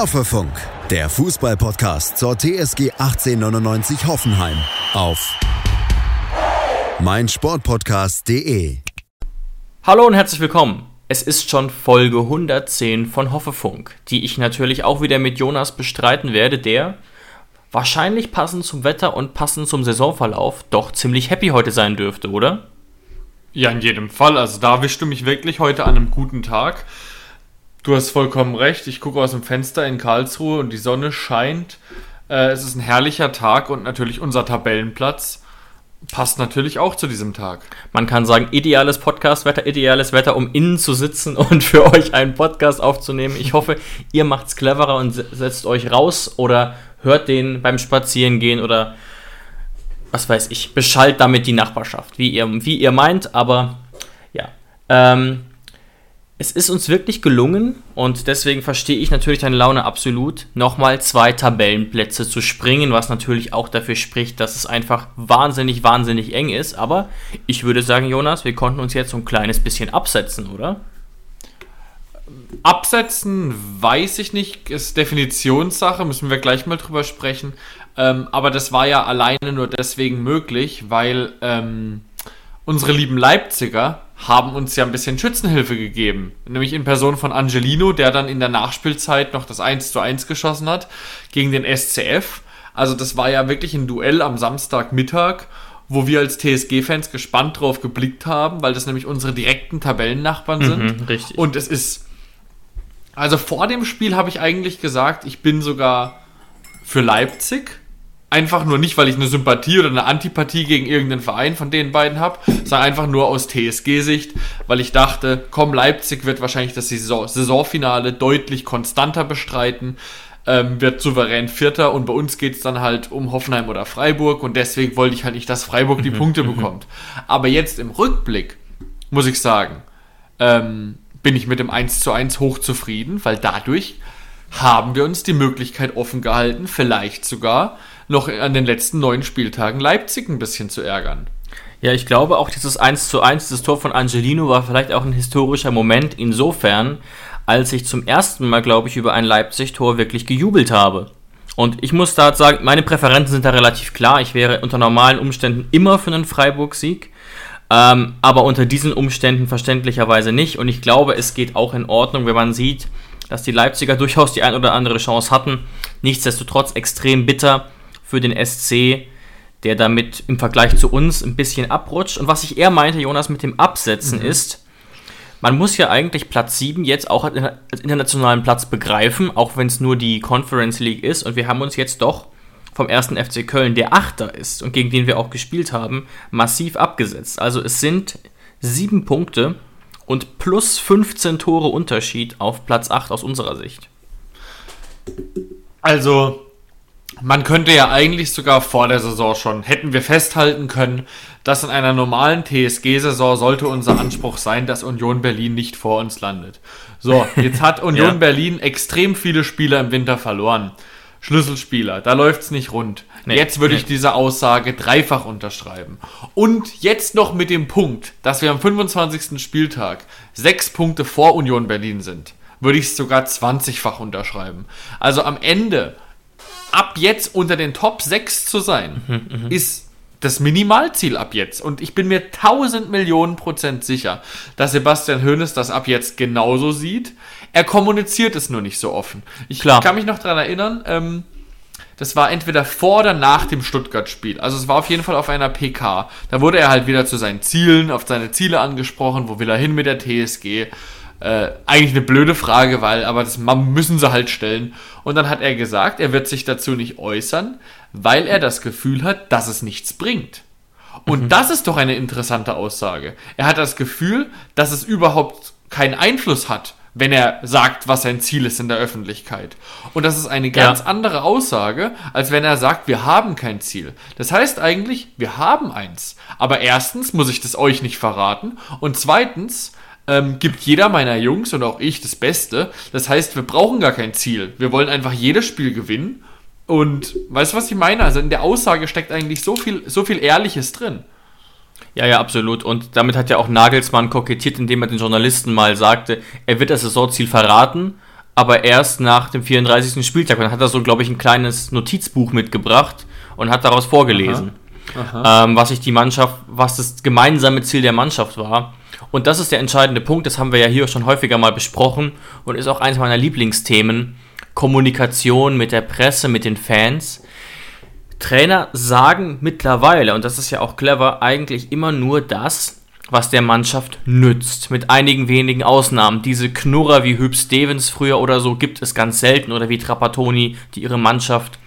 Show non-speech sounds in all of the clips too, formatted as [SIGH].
Hoffefunk, der Fußballpodcast zur TSG 1899 Hoffenheim auf meinsportpodcast.de. Hallo und herzlich willkommen. Es ist schon Folge 110 von Hoffefunk, die ich natürlich auch wieder mit Jonas bestreiten werde, der wahrscheinlich passend zum Wetter und passend zum Saisonverlauf doch ziemlich happy heute sein dürfte, oder? Ja, in jedem Fall. Also da erwischst du mich wirklich heute an einem guten Tag. Du hast vollkommen recht. Ich gucke aus dem Fenster in Karlsruhe und die Sonne scheint. Äh, es ist ein herrlicher Tag und natürlich unser Tabellenplatz passt natürlich auch zu diesem Tag. Man kann sagen, ideales Podcastwetter, ideales Wetter, um innen zu sitzen [LAUGHS] und für euch einen Podcast aufzunehmen. Ich hoffe, ihr macht's cleverer und setzt euch raus oder hört den beim Spazierengehen oder was weiß ich, beschallt damit die Nachbarschaft, wie ihr, wie ihr meint, aber ja. Ähm, es ist uns wirklich gelungen und deswegen verstehe ich natürlich deine Laune absolut, nochmal zwei Tabellenplätze zu springen, was natürlich auch dafür spricht, dass es einfach wahnsinnig, wahnsinnig eng ist. Aber ich würde sagen, Jonas, wir konnten uns jetzt so ein kleines bisschen absetzen, oder? Absetzen weiß ich nicht, ist Definitionssache, müssen wir gleich mal drüber sprechen. Ähm, aber das war ja alleine nur deswegen möglich, weil ähm, unsere lieben Leipziger haben uns ja ein bisschen Schützenhilfe gegeben. Nämlich in Person von Angelino, der dann in der Nachspielzeit noch das 1 zu 1 geschossen hat gegen den SCF. Also das war ja wirklich ein Duell am Samstagmittag, wo wir als TSG-Fans gespannt drauf geblickt haben, weil das nämlich unsere direkten Tabellennachbarn sind. Mhm, richtig. Und es ist. Also vor dem Spiel habe ich eigentlich gesagt, ich bin sogar für Leipzig einfach nur nicht, weil ich eine Sympathie oder eine Antipathie gegen irgendeinen Verein von den beiden habe, sondern einfach nur aus TSG-Sicht, weil ich dachte, komm, Leipzig wird wahrscheinlich das Saison Saisonfinale deutlich konstanter bestreiten, ähm, wird souverän Vierter und bei uns geht es dann halt um Hoffenheim oder Freiburg und deswegen wollte ich halt nicht, dass Freiburg die Punkte bekommt. Aber jetzt im Rückblick, muss ich sagen, ähm, bin ich mit dem 1 zu 1 hochzufrieden, weil dadurch haben wir uns die Möglichkeit offen gehalten, vielleicht sogar noch an den letzten neun Spieltagen Leipzig ein bisschen zu ärgern. Ja, ich glaube auch dieses 1 zu 1, das Tor von Angelino war vielleicht auch ein historischer Moment insofern, als ich zum ersten Mal, glaube ich, über ein Leipzig-Tor wirklich gejubelt habe. Und ich muss da sagen, meine Präferenzen sind da relativ klar. Ich wäre unter normalen Umständen immer für einen Freiburg-Sieg. Ähm, aber unter diesen Umständen verständlicherweise nicht. Und ich glaube, es geht auch in Ordnung, wenn man sieht, dass die Leipziger durchaus die ein oder andere Chance hatten. Nichtsdestotrotz extrem bitter, für den SC, der damit im Vergleich zu uns ein bisschen abrutscht. Und was ich eher meinte, Jonas, mit dem Absetzen mhm. ist, man muss ja eigentlich Platz 7 jetzt auch als internationalen Platz begreifen, auch wenn es nur die Conference League ist. Und wir haben uns jetzt doch vom ersten FC Köln, der Achter ist und gegen den wir auch gespielt haben, massiv abgesetzt. Also es sind sieben Punkte und plus 15 Tore Unterschied auf Platz 8 aus unserer Sicht. Also man könnte ja eigentlich sogar vor der Saison schon, hätten wir festhalten können, dass in einer normalen TSG-Saison sollte unser Anspruch sein, dass Union Berlin nicht vor uns landet. So, jetzt hat [LAUGHS] Union ja. Berlin extrem viele Spieler im Winter verloren. Schlüsselspieler, da läuft's nicht rund. Nee, jetzt würde nee. ich diese Aussage dreifach unterschreiben. Und jetzt noch mit dem Punkt, dass wir am 25. Spieltag sechs Punkte vor Union Berlin sind, würde ich es sogar 20-fach unterschreiben. Also am Ende ab jetzt unter den Top 6 zu sein, mhm, mhm, ist das Minimalziel ab jetzt. Und ich bin mir 1000 Millionen Prozent sicher, dass Sebastian Hoeneß das ab jetzt genauso sieht. Er kommuniziert es nur nicht so offen. Ich Klar. kann mich noch daran erinnern, ähm, das war entweder vor oder nach dem Stuttgart-Spiel. Also es war auf jeden Fall auf einer PK. Da wurde er halt wieder zu seinen Zielen, auf seine Ziele angesprochen, wo will er hin mit der TSG. Äh, eigentlich eine blöde Frage, weil, aber das müssen sie halt stellen. Und dann hat er gesagt, er wird sich dazu nicht äußern, weil er das Gefühl hat, dass es nichts bringt. Und mhm. das ist doch eine interessante Aussage. Er hat das Gefühl, dass es überhaupt keinen Einfluss hat, wenn er sagt, was sein Ziel ist in der Öffentlichkeit. Und das ist eine ganz ja. andere Aussage, als wenn er sagt, wir haben kein Ziel. Das heißt eigentlich, wir haben eins. Aber erstens muss ich das euch nicht verraten. Und zweitens ähm, gibt jeder meiner Jungs und auch ich das Beste. Das heißt, wir brauchen gar kein Ziel. Wir wollen einfach jedes Spiel gewinnen. Und weißt du, was ich meine? Also in der Aussage steckt eigentlich so viel, so viel Ehrliches drin. Ja, ja, absolut. Und damit hat ja auch Nagelsmann kokettiert, indem er den Journalisten mal sagte, er wird das Saisonziel verraten, aber erst nach dem 34. Spieltag. Und dann hat er so, glaube ich, ein kleines Notizbuch mitgebracht und hat daraus vorgelesen, Aha. Aha. Ähm, was sich die Mannschaft, was das gemeinsame Ziel der Mannschaft war. Und das ist der entscheidende Punkt, das haben wir ja hier schon häufiger mal besprochen und ist auch eines meiner Lieblingsthemen. Kommunikation mit der Presse, mit den Fans. Trainer sagen mittlerweile, und das ist ja auch clever, eigentlich immer nur das, was der Mannschaft nützt. Mit einigen wenigen Ausnahmen. Diese Knurrer wie Hüb Stevens früher oder so gibt es ganz selten oder wie Trapattoni, die ihre Mannschaft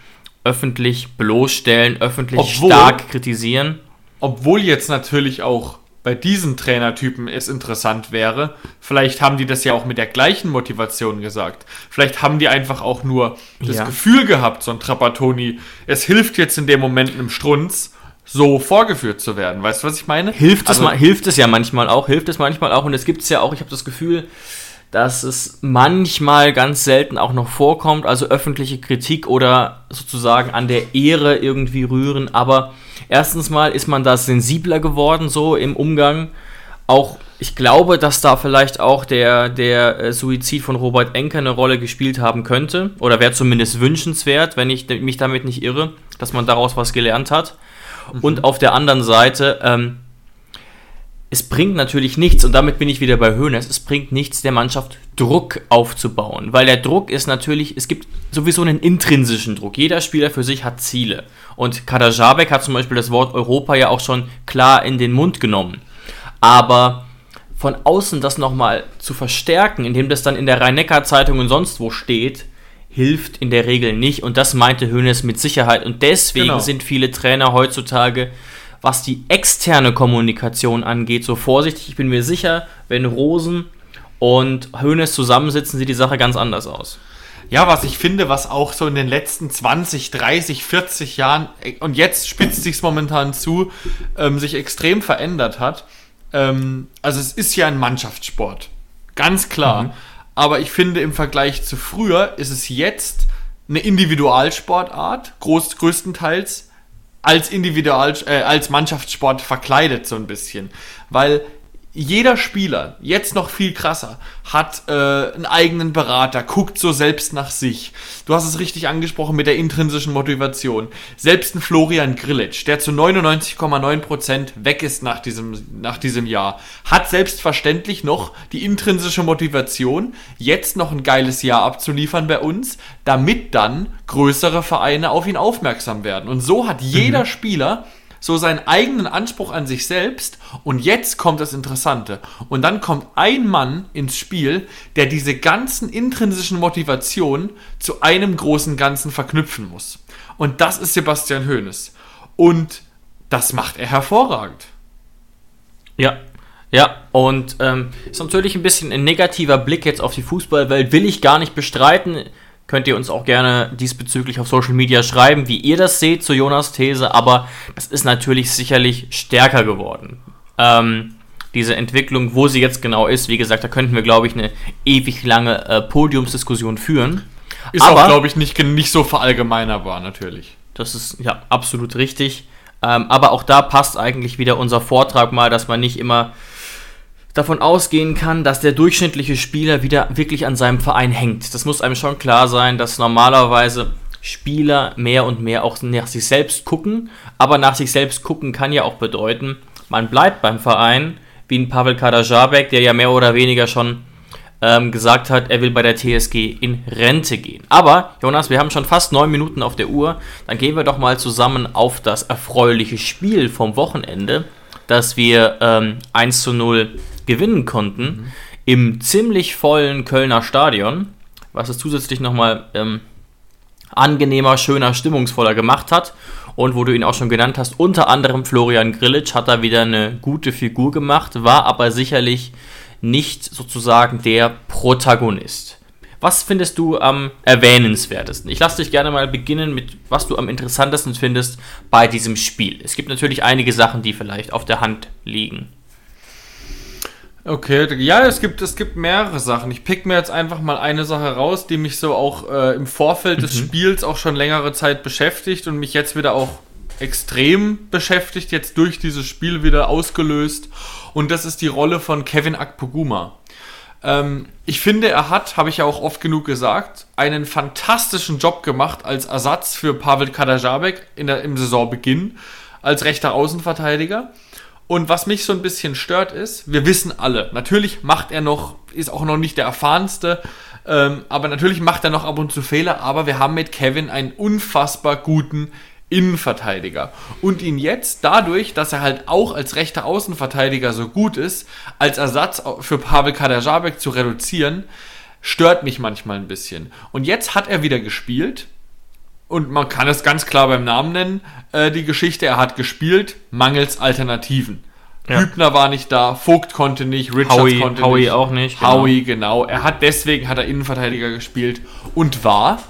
öffentlich bloßstellen, öffentlich obwohl, stark kritisieren. Obwohl jetzt natürlich auch bei diesen Trainertypen es interessant wäre, vielleicht haben die das ja auch mit der gleichen Motivation gesagt. Vielleicht haben die einfach auch nur das ja. Gefühl gehabt, so ein Trapattoni, es hilft jetzt in dem Moment einem Strunz, so vorgeführt zu werden. Weißt du, was ich meine? Hilft, also, es, hilft es ja manchmal auch, hilft es manchmal auch. Und es gibt es ja auch, ich habe das Gefühl, dass es manchmal ganz selten auch noch vorkommt, also öffentliche Kritik oder sozusagen an der Ehre irgendwie rühren, aber Erstens mal ist man da sensibler geworden, so im Umgang. Auch, ich glaube, dass da vielleicht auch der, der äh, Suizid von Robert Enke eine Rolle gespielt haben könnte. Oder wäre zumindest wünschenswert, wenn ich mich damit nicht irre, dass man daraus was gelernt hat. Mhm. Und auf der anderen Seite, ähm, es bringt natürlich nichts, und damit bin ich wieder bei Hoeneß, es bringt nichts, der Mannschaft Druck aufzubauen. Weil der Druck ist natürlich, es gibt sowieso einen intrinsischen Druck. Jeder Spieler für sich hat Ziele. Und Kader Jabek hat zum Beispiel das Wort Europa ja auch schon klar in den Mund genommen. Aber von außen das nochmal zu verstärken, indem das dann in der Rhein-Neckar-Zeitung und sonst wo steht, hilft in der Regel nicht. Und das meinte Hoeneß mit Sicherheit. Und deswegen genau. sind viele Trainer heutzutage was die externe Kommunikation angeht, so vorsichtig. Ich bin mir sicher, wenn Rosen und Hoeneß zusammensitzen, sieht die Sache ganz anders aus. Ja, was ich finde, was auch so in den letzten 20, 30, 40 Jahren, und jetzt spitzt sich es momentan zu, ähm, sich extrem verändert hat. Ähm, also es ist ja ein Mannschaftssport. Ganz klar. Mhm. Aber ich finde, im Vergleich zu früher ist es jetzt eine Individualsportart, groß, größtenteils, als Individual, äh, als Mannschaftssport verkleidet so ein bisschen. Weil jeder Spieler, jetzt noch viel krasser, hat äh, einen eigenen Berater, guckt so selbst nach sich. Du hast es richtig angesprochen mit der intrinsischen Motivation. Selbst ein Florian Grillitsch, der zu 99,9% weg ist nach diesem, nach diesem Jahr, hat selbstverständlich noch die intrinsische Motivation, jetzt noch ein geiles Jahr abzuliefern bei uns, damit dann größere Vereine auf ihn aufmerksam werden. Und so hat jeder mhm. Spieler so seinen eigenen Anspruch an sich selbst und jetzt kommt das Interessante. Und dann kommt ein Mann ins Spiel, der diese ganzen intrinsischen Motivationen zu einem großen Ganzen verknüpfen muss. Und das ist Sebastian Hoeneß. Und das macht er hervorragend. Ja, ja, und ähm, ist natürlich ein bisschen ein negativer Blick jetzt auf die Fußballwelt, will ich gar nicht bestreiten könnt ihr uns auch gerne diesbezüglich auf Social Media schreiben, wie ihr das seht zu Jonas These, aber das ist natürlich sicherlich stärker geworden. Ähm, diese Entwicklung, wo sie jetzt genau ist, wie gesagt, da könnten wir, glaube ich, eine ewig lange äh, Podiumsdiskussion führen. Ist aber, auch, glaube ich, nicht, nicht so verallgemeinerbar, natürlich. Das ist ja absolut richtig. Ähm, aber auch da passt eigentlich wieder unser Vortrag mal, dass man nicht immer davon ausgehen kann, dass der durchschnittliche Spieler wieder wirklich an seinem Verein hängt. Das muss einem schon klar sein, dass normalerweise Spieler mehr und mehr auch nach sich selbst gucken. Aber nach sich selbst gucken kann ja auch bedeuten, man bleibt beim Verein, wie ein Pavel Kadajabek, der ja mehr oder weniger schon ähm, gesagt hat, er will bei der TSG in Rente gehen. Aber, Jonas, wir haben schon fast neun Minuten auf der Uhr. Dann gehen wir doch mal zusammen auf das erfreuliche Spiel vom Wochenende, das wir ähm, 1 zu 0 gewinnen konnten mhm. im ziemlich vollen Kölner Stadion, was es zusätzlich nochmal ähm, angenehmer, schöner, stimmungsvoller gemacht hat. Und wo du ihn auch schon genannt hast, unter anderem Florian Grillitsch hat da wieder eine gute Figur gemacht, war aber sicherlich nicht sozusagen der Protagonist. Was findest du am erwähnenswertesten? Ich lasse dich gerne mal beginnen mit, was du am interessantesten findest bei diesem Spiel. Es gibt natürlich einige Sachen, die vielleicht auf der Hand liegen. Okay, ja, es gibt, es gibt mehrere Sachen. Ich pick mir jetzt einfach mal eine Sache raus, die mich so auch äh, im Vorfeld des mhm. Spiels auch schon längere Zeit beschäftigt und mich jetzt wieder auch extrem beschäftigt, jetzt durch dieses Spiel wieder ausgelöst. Und das ist die Rolle von Kevin Akpoguma. Ähm, ich finde, er hat, habe ich ja auch oft genug gesagt, einen fantastischen Job gemacht als Ersatz für Pavel Kadajabek in der, im Saisonbeginn als rechter Außenverteidiger. Und was mich so ein bisschen stört ist, wir wissen alle, natürlich macht er noch, ist auch noch nicht der erfahrenste, ähm, aber natürlich macht er noch ab und zu Fehler, aber wir haben mit Kevin einen unfassbar guten Innenverteidiger. Und ihn jetzt dadurch, dass er halt auch als rechter Außenverteidiger so gut ist, als Ersatz für Pavel Kadajabek zu reduzieren, stört mich manchmal ein bisschen. Und jetzt hat er wieder gespielt. Und man kann es ganz klar beim Namen nennen, äh, die Geschichte, er hat gespielt, mangels Alternativen. Ja. Hübner war nicht da, Vogt konnte nicht, Richards Howie, konnte Howie nicht. auch nicht. Genau. Howie, genau. Er hat deswegen hat er Innenverteidiger gespielt und war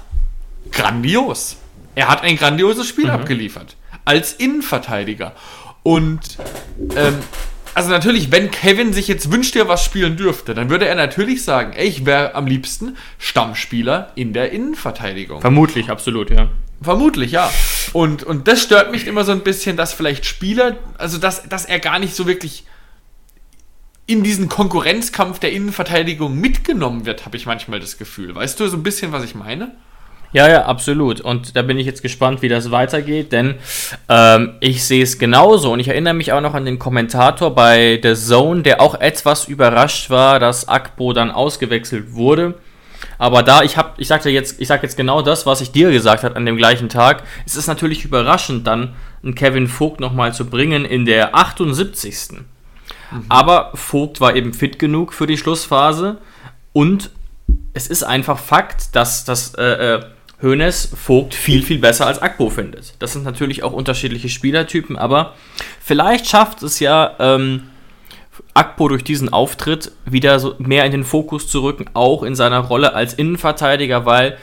grandios. Er hat ein grandioses Spiel mhm. abgeliefert. Als Innenverteidiger. Und ähm, also natürlich, wenn Kevin sich jetzt wünscht, er was spielen dürfte, dann würde er natürlich sagen, ey, ich wäre am liebsten Stammspieler in der Innenverteidigung. Vermutlich, absolut, ja. Vermutlich, ja. Und, und das stört mich immer so ein bisschen, dass vielleicht Spieler, also dass, dass er gar nicht so wirklich in diesen Konkurrenzkampf der Innenverteidigung mitgenommen wird, habe ich manchmal das Gefühl. Weißt du so ein bisschen, was ich meine? Ja, ja, absolut. Und da bin ich jetzt gespannt, wie das weitergeht, denn ähm, ich sehe es genauso. Und ich erinnere mich auch noch an den Kommentator bei The Zone, der auch etwas überrascht war, dass Akpo dann ausgewechselt wurde. Aber da, ich habe, ich sagte jetzt, ich sage jetzt genau das, was ich dir gesagt habe an dem gleichen Tag. Es ist natürlich überraschend, dann einen Kevin Vogt nochmal zu bringen in der 78. Mhm. Aber Vogt war eben fit genug für die Schlussphase und es ist einfach Fakt, dass das äh, äh Hoeneß Vogt viel, viel besser als Akpo findet. Das sind natürlich auch unterschiedliche Spielertypen, aber vielleicht schafft es ja ähm, Akpo durch diesen Auftritt wieder so mehr in den Fokus zu rücken, auch in seiner Rolle als Innenverteidiger, weil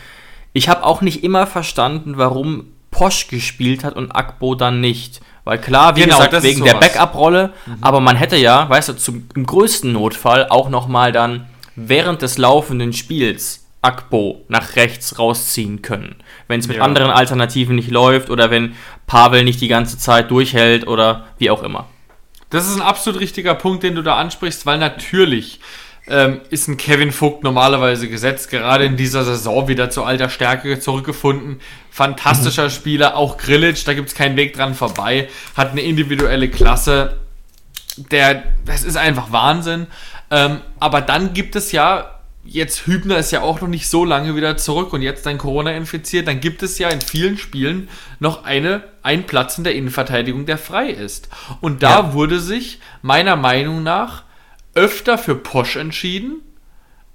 ich habe auch nicht immer verstanden, warum Posch gespielt hat und Akpo dann nicht. Weil klar, wie genau, gesagt, wegen der Backup-Rolle, mhm. aber man hätte ja, weißt du, zum, im größten Notfall auch nochmal dann während des laufenden Spiels Akpo nach rechts rausziehen können. Wenn es mit ja. anderen Alternativen nicht läuft oder wenn Pavel nicht die ganze Zeit durchhält oder wie auch immer. Das ist ein absolut richtiger Punkt, den du da ansprichst, weil natürlich ähm, ist ein Kevin Vogt normalerweise gesetzt, gerade in dieser Saison wieder zu alter Stärke zurückgefunden. Fantastischer mhm. Spieler, auch Grillitsch, da gibt es keinen Weg dran vorbei, hat eine individuelle Klasse. Der, das ist einfach Wahnsinn. Ähm, aber dann gibt es ja jetzt Hübner ist ja auch noch nicht so lange wieder zurück und jetzt dann Corona infiziert, dann gibt es ja in vielen Spielen noch eine, einen Platz in der Innenverteidigung, der frei ist. Und da ja. wurde sich meiner Meinung nach öfter für Posch entschieden,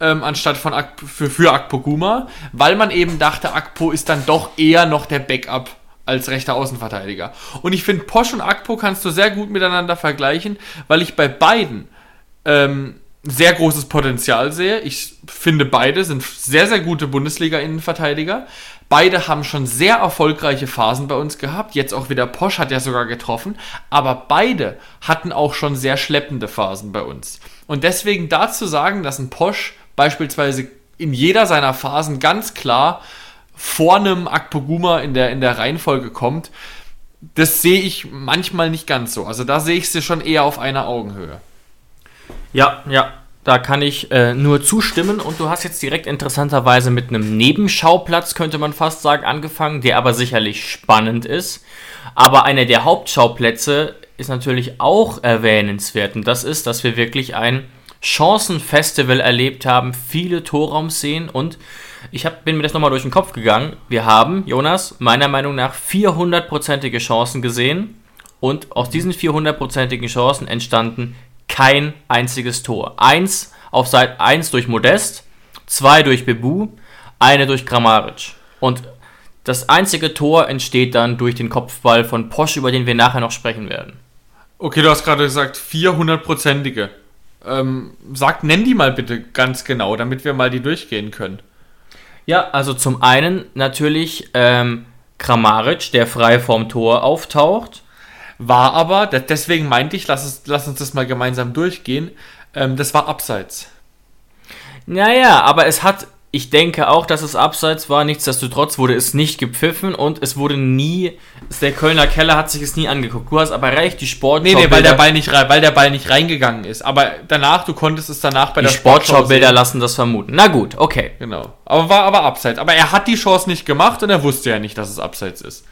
ähm, anstatt von Ak für, für Akpoguma, weil man eben dachte, Akpo ist dann doch eher noch der Backup als rechter Außenverteidiger. Und ich finde, Posch und Akpo kannst du sehr gut miteinander vergleichen, weil ich bei beiden ähm, sehr großes Potenzial sehe. Ich finde, beide sind sehr, sehr gute Bundesliga-Innenverteidiger. Beide haben schon sehr erfolgreiche Phasen bei uns gehabt. Jetzt auch wieder Posch hat ja sogar getroffen. Aber beide hatten auch schon sehr schleppende Phasen bei uns. Und deswegen dazu sagen, dass ein Posch beispielsweise in jeder seiner Phasen ganz klar vor einem Akpoguma in der, in der Reihenfolge kommt, das sehe ich manchmal nicht ganz so. Also da sehe ich sie schon eher auf einer Augenhöhe. Ja, ja, da kann ich äh, nur zustimmen. Und du hast jetzt direkt interessanterweise mit einem Nebenschauplatz, könnte man fast sagen, angefangen, der aber sicherlich spannend ist. Aber einer der Hauptschauplätze ist natürlich auch erwähnenswert. Und das ist, dass wir wirklich ein Chancenfestival erlebt haben, viele Torraumszenen und ich hab, bin mir das nochmal durch den Kopf gegangen. Wir haben, Jonas, meiner Meinung nach 400-prozentige Chancen gesehen und aus diesen 400-prozentigen Chancen entstanden kein einziges Tor. Eins auf Seite 1 durch Modest, zwei durch Bebu, eine durch Grammaric. Und das einzige Tor entsteht dann durch den Kopfball von Posch, über den wir nachher noch sprechen werden. Okay, du hast gerade gesagt 400-prozentige. Ähm, sag, nenn die mal bitte ganz genau, damit wir mal die durchgehen können. Ja, also zum einen natürlich ähm, Kramaric, der frei vorm Tor auftaucht. War aber, deswegen meinte ich, lass, es, lass uns das mal gemeinsam durchgehen, ähm, das war abseits. Naja, aber es hat ich denke auch, dass es abseits war. Nichtsdestotrotz wurde es nicht gepfiffen und es wurde nie. Der Kölner Keller hat sich es nie angeguckt. Du hast aber recht, die Sportschau. Nee, nee, weil der Ball nicht weil der Ball nicht reingegangen ist. Aber danach, du konntest es danach bei die der Sportschau-Bilder lassen das vermuten. Na gut, okay. Genau. Aber war aber abseits. Aber er hat die Chance nicht gemacht und er wusste ja nicht, dass es abseits ist.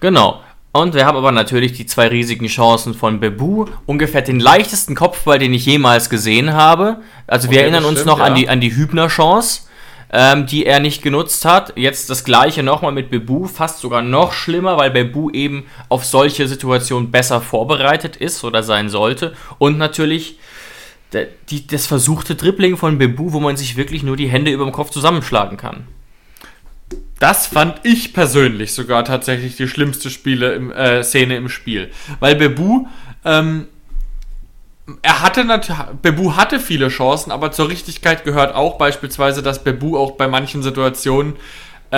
Genau. Und wir haben aber natürlich die zwei riesigen Chancen von Bebu. Ungefähr den leichtesten Kopfball, den ich jemals gesehen habe. Also wir Okay, erinnern uns stimmt, noch an ja. die, an die Hübner-Chance, ähm, die er nicht genutzt hat. Jetzt das gleiche nochmal mit Bebu, fast sogar noch schlimmer, weil Bebu eben auf solche Situationen besser vorbereitet ist oder sein sollte. Und natürlich die, das versuchte Dribbling von Bebu, wo man sich wirklich nur die Hände über dem Kopf zusammenschlagen kann. Das fand ich persönlich sogar tatsächlich die schlimmste Spiele im, äh, Szene im Spiel. Weil Bebu, ähm, er hatte Bebu hatte viele Chancen, aber zur Richtigkeit gehört auch beispielsweise, dass Bebu auch bei manchen Situationen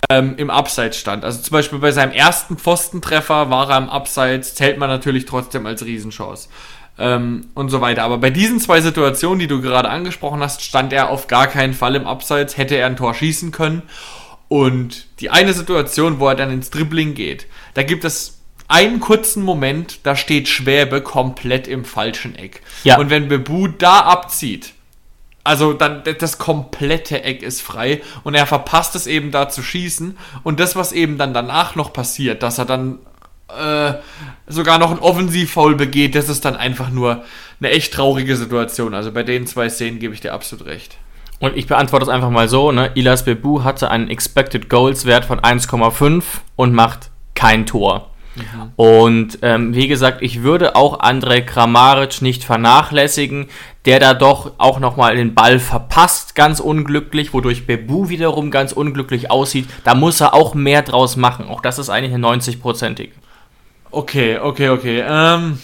ähm, im Abseits stand. Also zum Beispiel bei seinem ersten Pfostentreffer war er im Abseits, zählt man natürlich trotzdem als Riesenchance. Ähm, und so weiter. Aber bei diesen zwei Situationen, die du gerade angesprochen hast, stand er auf gar keinen Fall im Abseits, hätte er ein Tor schießen können. Und die eine Situation, wo er dann ins Dribbling geht, da gibt es einen kurzen Moment, da steht Schwäbe komplett im falschen Eck. Ja. Und wenn Bebu da abzieht, also dann das komplette Eck ist frei und er verpasst es eben da zu schießen und das was eben dann danach noch passiert, dass er dann äh, sogar noch ein Offensivfoul begeht, das ist dann einfach nur eine echt traurige Situation. Also bei den zwei Szenen gebe ich dir absolut recht. Und ich beantworte es einfach mal so, ne? Ilas Bebu hatte einen Expected Goals Wert von 1,5 und macht kein Tor. Und ähm, wie gesagt, ich würde auch Andrej Kramaric nicht vernachlässigen, der da doch auch nochmal den Ball verpasst, ganz unglücklich, wodurch Bebu wiederum ganz unglücklich aussieht. Da muss er auch mehr draus machen. Auch das ist eigentlich eine 90-prozentige. Okay, okay, okay. Ähm,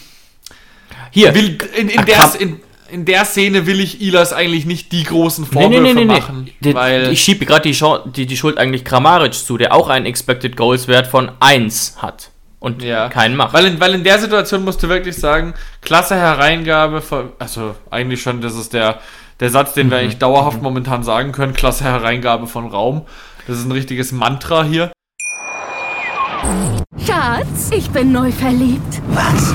Hier, will, in, in, Ah, der, in, in der Szene will ich Ilas eigentlich nicht die großen Vorwürfe nee, nee, nee, machen, weil ich schiebe gerade die, die, die Schuld eigentlich Kramaric zu, der auch einen Expected Goals Wert von 1 hat und ja, keinen macht. Weil in, weil in der Situation musst du wirklich sagen, klasse Hereingabe, von, also eigentlich schon, das ist der, der Satz, den Mhm. wir eigentlich dauerhaft momentan sagen können, klasse Hereingabe von Raum. Das ist ein richtiges Mantra hier. Schatz, ich bin neu verliebt. Was?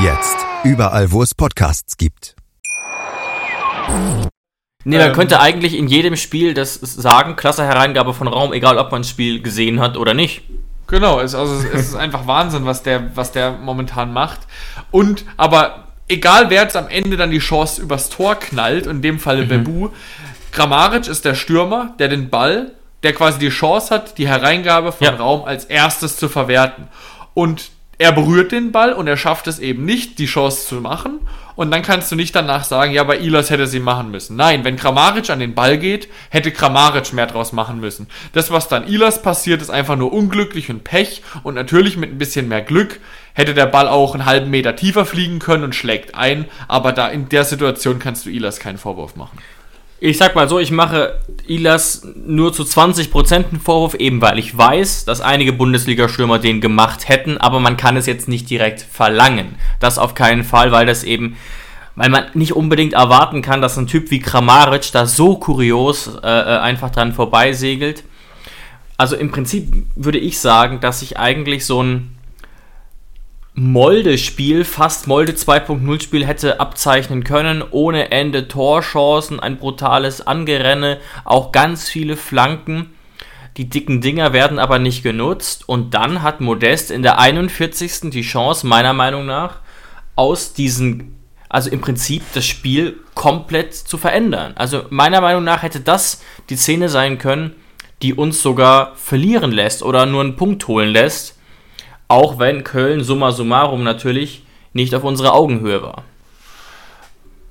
Jetzt überall, wo es Podcasts gibt. Nee, man Ähm. könnte eigentlich in jedem Spiel das sagen, klasse Hereingabe von Raum, egal ob man das Spiel gesehen hat oder nicht. Genau, es, also, es ist einfach Wahnsinn, was der, was der momentan macht. Und, aber egal wer jetzt am Ende dann die Chance übers Tor knallt, in dem Falle Mhm. Bebu, Grammaric ist der Stürmer, der den Ball, der quasi die Chance hat, die Hereingabe von Ja. Raum als erstes zu verwerten. Und er berührt den Ball und er schafft es eben nicht, die Chance zu machen. Und dann kannst du nicht danach sagen, ja, bei Ilas hätte sie machen müssen. Nein, wenn Kramaric an den Ball geht, hätte Kramaric mehr draus machen müssen. Das, was dann Ilas passiert, ist einfach nur unglücklich und Pech. Und natürlich mit ein bisschen mehr Glück hätte der Ball auch einen halben Meter tiefer fliegen können und schlägt ein. Aber da in der Situation kannst du Ilas keinen Vorwurf machen. Ich sag mal so, ich mache Ilas nur zu 20% einen Vorwurf, eben weil ich weiß, dass einige Bundesliga-Stürmer den gemacht hätten, aber man kann es jetzt nicht direkt verlangen. Das auf keinen Fall, weil das eben, weil man nicht unbedingt erwarten kann, dass ein Typ wie Kramaric da so kurios äh, äh, einfach dran vorbeisegelt. Also im Prinzip würde ich sagen, dass ich eigentlich so ein Molde-Spiel, fast Molde 2.0 Spiel hätte abzeichnen können, ohne Ende Torchancen, ein brutales Angerenne, auch ganz viele Flanken. Die dicken Dinger werden aber nicht genutzt und dann hat Modest in der 41. die Chance, meiner Meinung nach, aus diesen, also im Prinzip das Spiel komplett zu verändern. Also meiner Meinung nach hätte das die Szene sein können, die uns sogar verlieren lässt oder nur einen Punkt holen lässt. Auch wenn Köln summa summarum natürlich nicht auf unserer Augenhöhe war.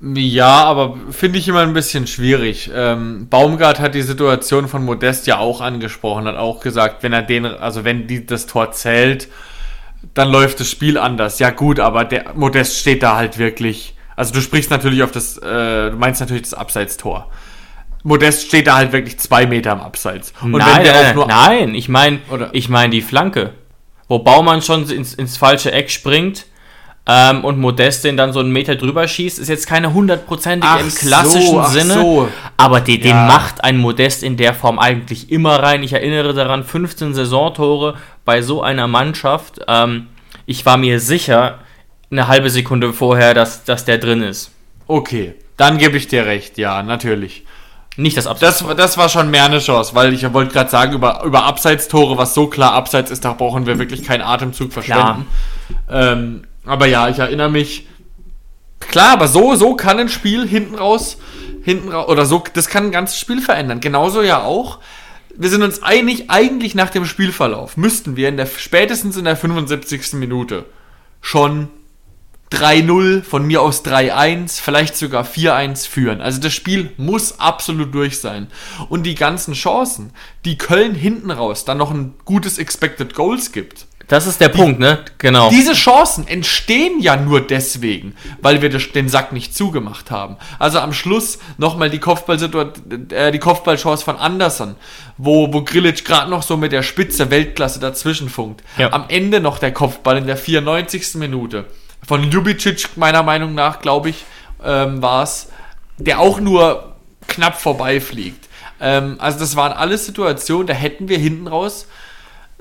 Ja, aber finde ich immer ein bisschen schwierig. Ähm, Baumgart hat die Situation von Modest ja auch angesprochen, hat auch gesagt, wenn er den, also wenn die, das Tor zählt, dann läuft das Spiel anders. Ja gut, aber der Modest steht da halt wirklich. Also du sprichst natürlich auf das, äh, du meinst natürlich das Abseitstor. Modest steht da halt wirklich zwei Meter am Abseits. Und nein, nein, nein, ich meine, ich meine die Flanke, wo Baumann schon ins, ins falsche Eck springt ähm, und Modest den dann so einen Meter drüber schießt, ist jetzt keine hundertprozentige im klassischen so, Sinne. So. Aber die, den ja. macht ein Modest in der Form eigentlich immer rein. Ich erinnere daran, 15 Saisontore bei so einer Mannschaft. Ähm, ich war mir sicher, eine halbe Sekunde vorher, dass, dass der drin ist. Okay, dann gebe ich dir recht, ja, natürlich. Nicht das Abseits. Das, das war schon mehr eine Chance, weil ich wollte gerade sagen, über, über Abseitstore, was so klar Abseits ist, da brauchen wir wirklich keinen Atemzug verschwenden. Ähm, aber ja, ich erinnere mich. Klar, aber so, so kann ein Spiel hinten raus, hinten raus, oder so, das kann ein ganzes Spiel verändern. Genauso ja auch. Wir sind uns einig, eigentlich nach dem Spielverlauf müssten wir in der, spätestens in der 75. Minute schon 3-0, von mir aus 3-1, vielleicht sogar 4-1 führen. Also das Spiel muss absolut durch sein. Und die ganzen Chancen, die Köln hinten raus dann noch ein gutes Expected Goals gibt, das ist der die, Punkt, ne? Genau. Diese Chancen entstehen ja nur deswegen, weil wir den Sack nicht zugemacht haben. Also am Schluss nochmal die Kopfballsituation, äh, die Kopfballchance von Anderson, wo, wo Grilic gerade noch so mit der Spitze Weltklasse dazwischen funkt. Ja. Am Ende noch der Kopfball in der 94. Minute. Von Ljubicic, meiner Meinung nach, glaube ich, ähm, war es, der auch nur knapp vorbeifliegt. Ähm, also das waren alles Situationen, da hätten wir hinten raus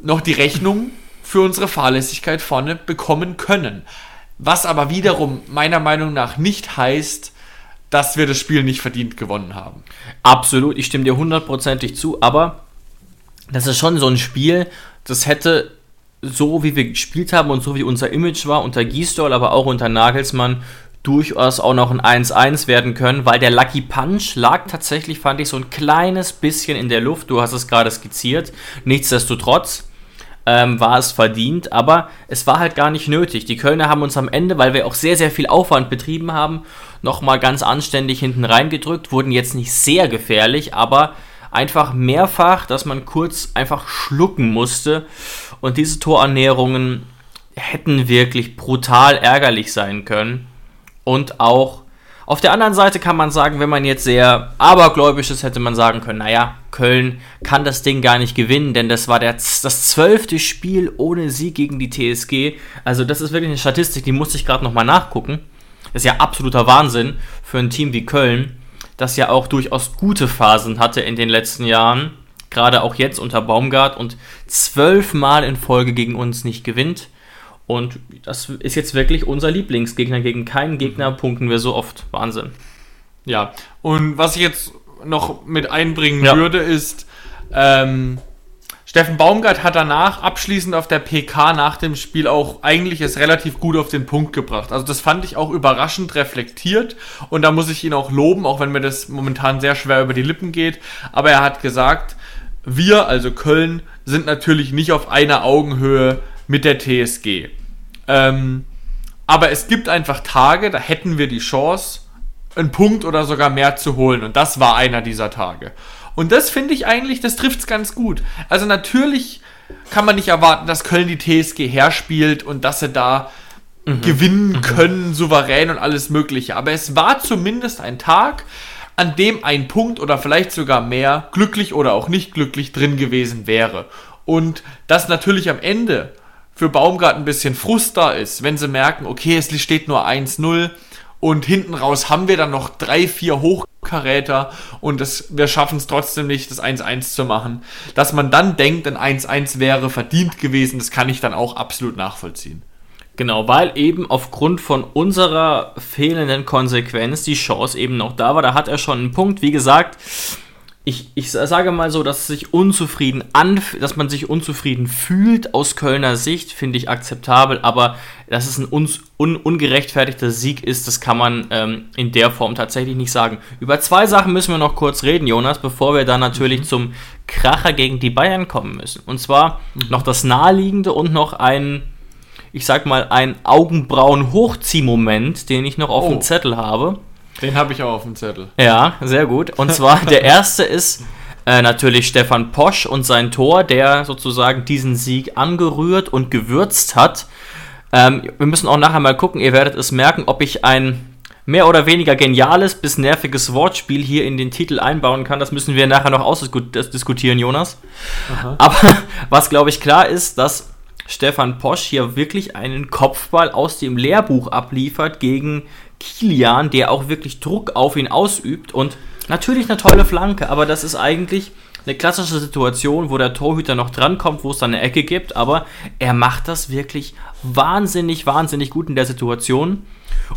noch die Rechnung für unsere Fahrlässigkeit vorne bekommen können. Was aber wiederum meiner Meinung nach nicht heißt, dass wir das Spiel nicht verdient gewonnen haben. Absolut, ich stimme dir hundertprozentig zu, aber das ist schon so ein Spiel, das hätte so wie wir gespielt haben und so wie unser Image war unter Gisdol, aber auch unter Nagelsmann durchaus auch noch ein 1-1 werden können, weil der Lucky Punch lag tatsächlich, fand ich, so ein kleines bisschen in der Luft. Du hast es gerade skizziert. Nichtsdestotrotz ähm, war es verdient, aber es war halt gar nicht nötig. Die Kölner haben uns am Ende, weil wir auch sehr, sehr viel Aufwand betrieben haben, nochmal ganz anständig hinten reingedrückt, wurden jetzt nicht sehr gefährlich, aber einfach mehrfach, dass man kurz einfach schlucken musste und diese Torannäherungen hätten wirklich brutal ärgerlich sein können und auch auf der anderen Seite kann man sagen, wenn man jetzt sehr abergläubisch ist, hätte man sagen können, naja, Köln kann das Ding gar nicht gewinnen, denn das war der, das zwölfte Spiel ohne Sieg gegen die TSG. Also das ist wirklich eine Statistik, die musste ich gerade nochmal nachgucken. Das ist ja absoluter Wahnsinn für ein Team wie Köln, das ja auch durchaus gute Phasen hatte in den letzten Jahren, gerade auch jetzt unter Baumgart und zwölfmal in Folge gegen uns nicht gewinnt. Und das ist jetzt wirklich unser Lieblingsgegner. Gegen keinen Gegner punkten wir so oft. Wahnsinn. Ja, und was ich jetzt noch mit einbringen ja. würde, ist, ähm, Steffen Baumgart hat danach abschließend auf der PK nach dem Spiel auch eigentlich es relativ gut auf den Punkt gebracht. Also das fand ich auch überraschend reflektiert und da muss ich ihn auch loben, auch wenn mir das momentan sehr schwer über die Lippen geht. Aber er hat gesagt, wir, also Köln, sind natürlich nicht auf einer Augenhöhe mit der TSG. Ähm, aber es gibt einfach Tage, da hätten wir die Chance, einen Punkt oder sogar mehr zu holen. Und das war einer dieser Tage. Und das finde ich eigentlich, das trifft es ganz gut. Also natürlich kann man nicht erwarten, dass Köln die TSG herspielt und dass sie da mhm. gewinnen mhm. können, souverän und alles Mögliche. Aber es war zumindest ein Tag, an dem ein Punkt oder vielleicht sogar mehr glücklich oder auch nicht glücklich drin gewesen wäre. Und das natürlich am Ende für Baumgart ein bisschen Frust da ist, wenn sie merken, okay, es steht nur 1-0 und hinten raus haben wir dann noch drei, vier Hochkaräter und das, wir schaffen es trotzdem nicht, das 1-1 zu machen. Dass man dann denkt, ein 1-1 wäre verdient gewesen, das kann ich dann auch absolut nachvollziehen. Genau, weil eben aufgrund von unserer fehlenden Konsequenz die Chance eben noch da war. Da hat er schon einen Punkt. Wie gesagt, ich, ich sage mal so, dass sich unzufrieden anf dass man sich unzufrieden fühlt aus Kölner Sicht, finde ich akzeptabel, aber dass es ein un un ungerechtfertigter Sieg ist, das kann man ähm, in der Form tatsächlich nicht sagen. Über zwei Sachen müssen wir noch kurz reden, Jonas, bevor wir dann natürlich mhm. zum Kracher gegen die Bayern kommen müssen. Und zwar mhm. noch das naheliegende und noch ein, ich sag mal, ein Augenbrauen-Hochziehmoment, den ich noch auf oh. dem Zettel habe. Den habe ich auch auf dem Zettel. Ja, sehr gut. Und zwar der erste ist äh, natürlich Stefan Posch und sein Tor, der sozusagen diesen Sieg angerührt und gewürzt hat. Ähm, wir müssen auch nachher mal gucken, ihr werdet es merken, ob ich ein mehr oder weniger geniales bis nerviges Wortspiel hier in den Titel einbauen kann. Das müssen wir nachher noch ausdiskutieren, Jonas. Aha. Aber [LAUGHS] was, glaube ich, klar ist, dass Stefan Posch hier wirklich einen Kopfball aus dem Lehrbuch abliefert gegen Kilian, der auch wirklich Druck auf ihn ausübt und natürlich eine tolle Flanke, aber das ist eigentlich eine klassische Situation, wo der Torhüter noch drankommt, wo es dann eine Ecke gibt, aber er macht das wirklich wahnsinnig, wahnsinnig gut in der Situation.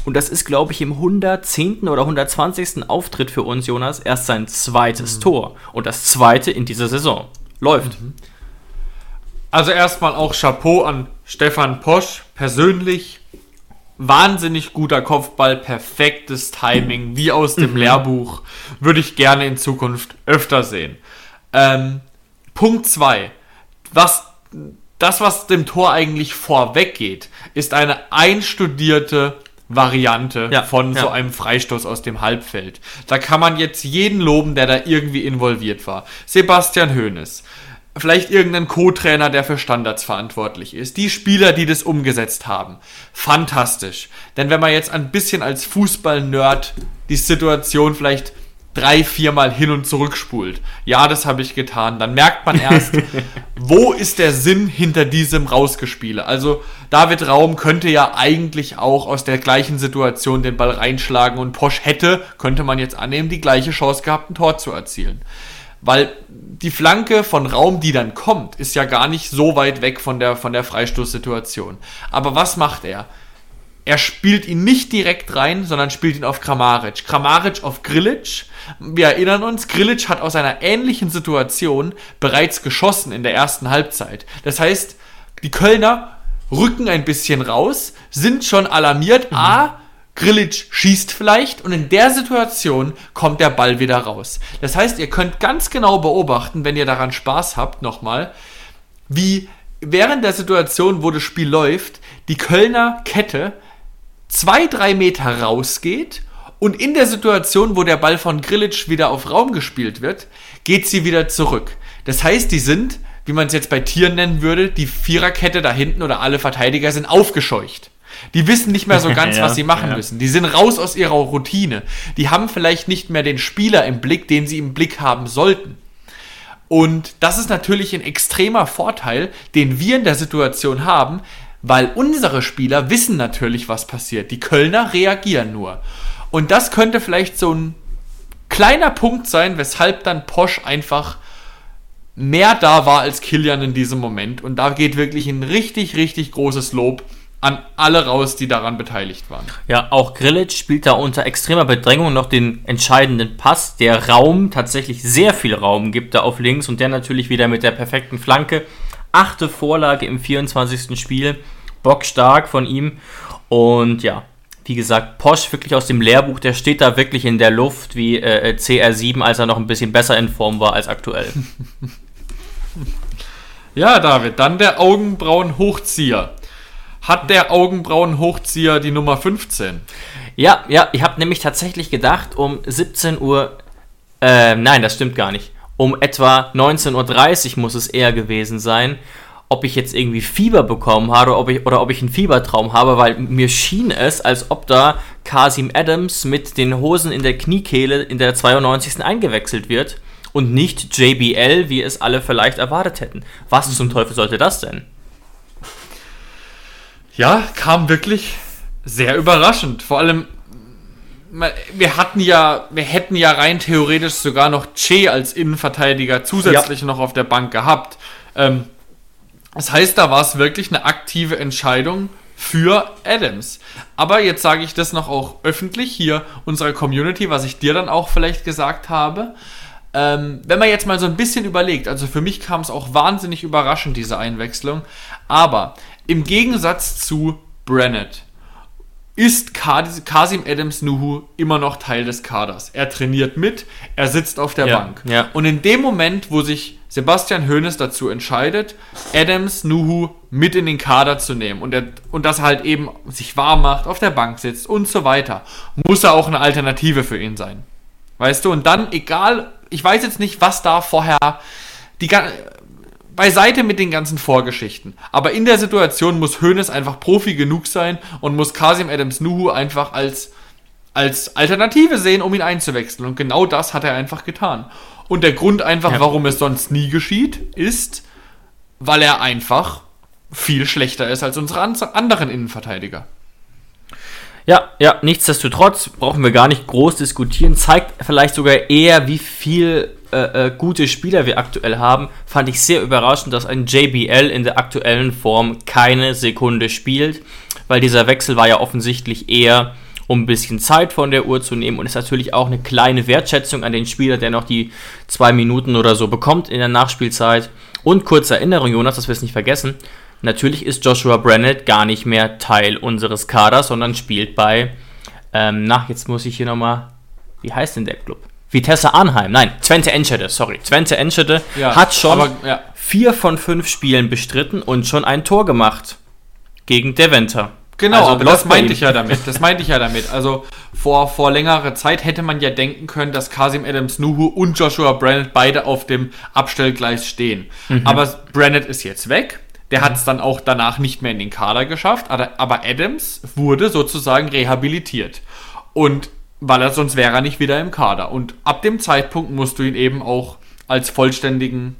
Und das ist, glaube ich, im 110. oder 120. Auftritt für uns, Jonas, erst sein zweites mhm. Tor. Und das zweite in dieser Saison. Läuft. Mhm. Also erstmal auch Chapeau an Stefan Posch persönlich wahnsinnig guter Kopfball, perfektes Timing, wie aus dem mhm. Lehrbuch. Würde ich gerne in Zukunft öfter sehen. Ähm, Punkt 2. Was, das, was dem Tor eigentlich vorweggeht, ist eine einstudierte Variante ja, von ja. so einem Freistoß aus dem Halbfeld. Da kann man jetzt jeden loben, der da irgendwie involviert war. Sebastian Hoeneß, vielleicht irgendein Co-Trainer, der für Standards verantwortlich ist, die Spieler, die das umgesetzt haben. Fantastisch. Denn wenn man jetzt ein bisschen als Fußball-Nerd die Situation vielleicht drei, viermal hin und zurück spult, ja, das habe ich getan, dann merkt man erst, [LAUGHS] wo ist der Sinn hinter diesem Rausgespiele. Also David Raum könnte ja eigentlich auch aus der gleichen Situation den Ball reinschlagen und Posch hätte, könnte man jetzt annehmen, die gleiche Chance gehabt, ein Tor zu erzielen. Weil die Flanke von Raum, die dann kommt, ist ja gar nicht so weit weg von der, von der Freistoßsituation. Aber was macht er? Er spielt ihn nicht direkt rein, sondern spielt ihn auf Kramaric. Kramaric auf Grilic. Wir erinnern uns, Grilic hat aus einer ähnlichen Situation bereits geschossen in der ersten Halbzeit. Das heißt, die Kölner rücken ein bisschen raus, sind schon alarmiert. Mhm. A, Grilic schießt vielleicht und in der Situation kommt der Ball wieder raus. Das heißt, ihr könnt ganz genau beobachten, wenn ihr daran Spaß habt, nochmal, wie während der Situation, wo das Spiel läuft, die Kölner Kette zwei, drei Meter rausgeht und in der Situation, wo der Ball von Grilic wieder auf Raum gespielt wird, geht sie wieder zurück. Das heißt, die sind, wie man es jetzt bei Tieren nennen würde, die Viererkette da hinten oder alle Verteidiger sind aufgescheucht. Die wissen nicht mehr so [LAUGHS] ganz, ja, was sie machen ja. müssen. Die sind raus aus ihrer Routine. Die haben vielleicht nicht mehr den Spieler im Blick, den sie im Blick haben sollten. Und das ist natürlich ein extremer Vorteil, den wir in der Situation haben, weil unsere Spieler wissen natürlich, was passiert. Die Kölner reagieren nur. Und das könnte vielleicht so ein kleiner Punkt sein, weshalb dann Posch einfach mehr da war als Kilian in diesem Moment. Und da geht wirklich ein richtig, richtig großes Lob an alle raus, die daran beteiligt waren. Ja, auch Grillitsch spielt da unter extremer Bedrängung noch den entscheidenden Pass, der Raum, tatsächlich sehr viel Raum gibt da auf links und der natürlich wieder mit der perfekten Flanke. Achte Vorlage im 24. Spiel, bockstark von ihm und ja, wie gesagt, Posch wirklich aus dem Lehrbuch, der steht da wirklich in der Luft wie äh, CR7, als er noch ein bisschen besser in Form war als aktuell. [LAUGHS] ja, David, dann der Augenbrauen-Hochzieher hat der Augenbrauenhochzieher die Nummer 15. Ja, ja, ich habe nämlich tatsächlich gedacht, um 17 Uhr, äh, nein, das stimmt gar nicht, um etwa 19.30 Uhr muss es eher gewesen sein, ob ich jetzt irgendwie Fieber bekommen habe oder ob ich, oder ob ich einen Fiebertraum habe, weil mir schien es, als ob da Kasim Adams mit den Hosen in der Kniekehle in der 92. eingewechselt wird und nicht JBL, wie es alle vielleicht erwartet hätten. Was zum Teufel sollte das denn? Ja, kam wirklich sehr überraschend. Vor allem, wir hatten ja, wir hätten ja rein theoretisch sogar noch Che als Innenverteidiger zusätzlich ja. noch auf der Bank gehabt. Ähm, das heißt, da war es wirklich eine aktive Entscheidung für Adams. Aber jetzt sage ich das noch auch öffentlich hier unserer Community, was ich dir dann auch vielleicht gesagt habe. Ähm, wenn man jetzt mal so ein bisschen überlegt, also für mich kam es auch wahnsinnig überraschend, diese Einwechslung, aber im Gegensatz zu Brennett ist Kasim Adams Nuhu immer noch Teil des Kaders. Er trainiert mit, er sitzt auf der Ja, Bank. ja. Und in dem Moment, wo sich Sebastian Hoeneß dazu entscheidet, Adams Nuhu mit in den Kader zu nehmen und, er, und das halt eben sich warm macht, auf der Bank sitzt und so weiter, muss er auch eine Alternative für ihn sein. Weißt du, und dann, egal, ich weiß jetzt nicht, was da vorher die ga- beiseite mit den ganzen Vorgeschichten. Aber in der Situation muss Hoeneß einfach Profi genug sein und muss Kasim Adams Nuhu einfach als, als Alternative sehen, um ihn einzuwechseln. Und genau das hat er einfach getan. Und der Grund einfach, Ja. warum es sonst nie geschieht, ist, weil er einfach viel schlechter ist als unsere an- anderen Innenverteidiger. Ja, ja, nichtsdestotrotz brauchen wir gar nicht groß diskutieren. Zeigt vielleicht sogar eher, wie viel äh, äh, gute Spieler wir aktuell haben. Fand ich sehr überraschend, dass ein JBL in der aktuellen Form keine Sekunde spielt, weil dieser Wechsel war ja offensichtlich eher, um ein bisschen Zeit von der Uhr zu nehmen und ist natürlich auch eine kleine Wertschätzung an den Spieler, der noch die zwei Minuten oder so bekommt in der Nachspielzeit. Und kurze Erinnerung, Jonas, dass wir es nicht vergessen. Natürlich ist Joshua Brennett gar nicht mehr Teil unseres Kaders, sondern spielt bei, ähm, na, jetzt muss ich hier nochmal, wie heißt denn der Club? Vitesse Arnheim, nein, Twente Enschede, sorry. Twente Enschede Ja, hat schon aber, ja. vier von fünf Spielen bestritten und schon ein Tor gemacht gegen Deventer. Genau, Also aber das meinte ich ja damit. [LAUGHS] Das meinte ich ja damit. Also vor, vor längerer Zeit hätte man ja denken können, dass Kasim Adams Nuhu und Joshua Brennett beide auf dem Abstellgleis stehen. Mhm. Aber Brennett ist jetzt weg. Der hat es dann auch danach nicht mehr in den Kader geschafft. Aber Adams wurde sozusagen rehabilitiert. Und weil er sonst wäre er nicht wieder im Kader. Und ab dem Zeitpunkt musst du ihn eben auch als vollständigen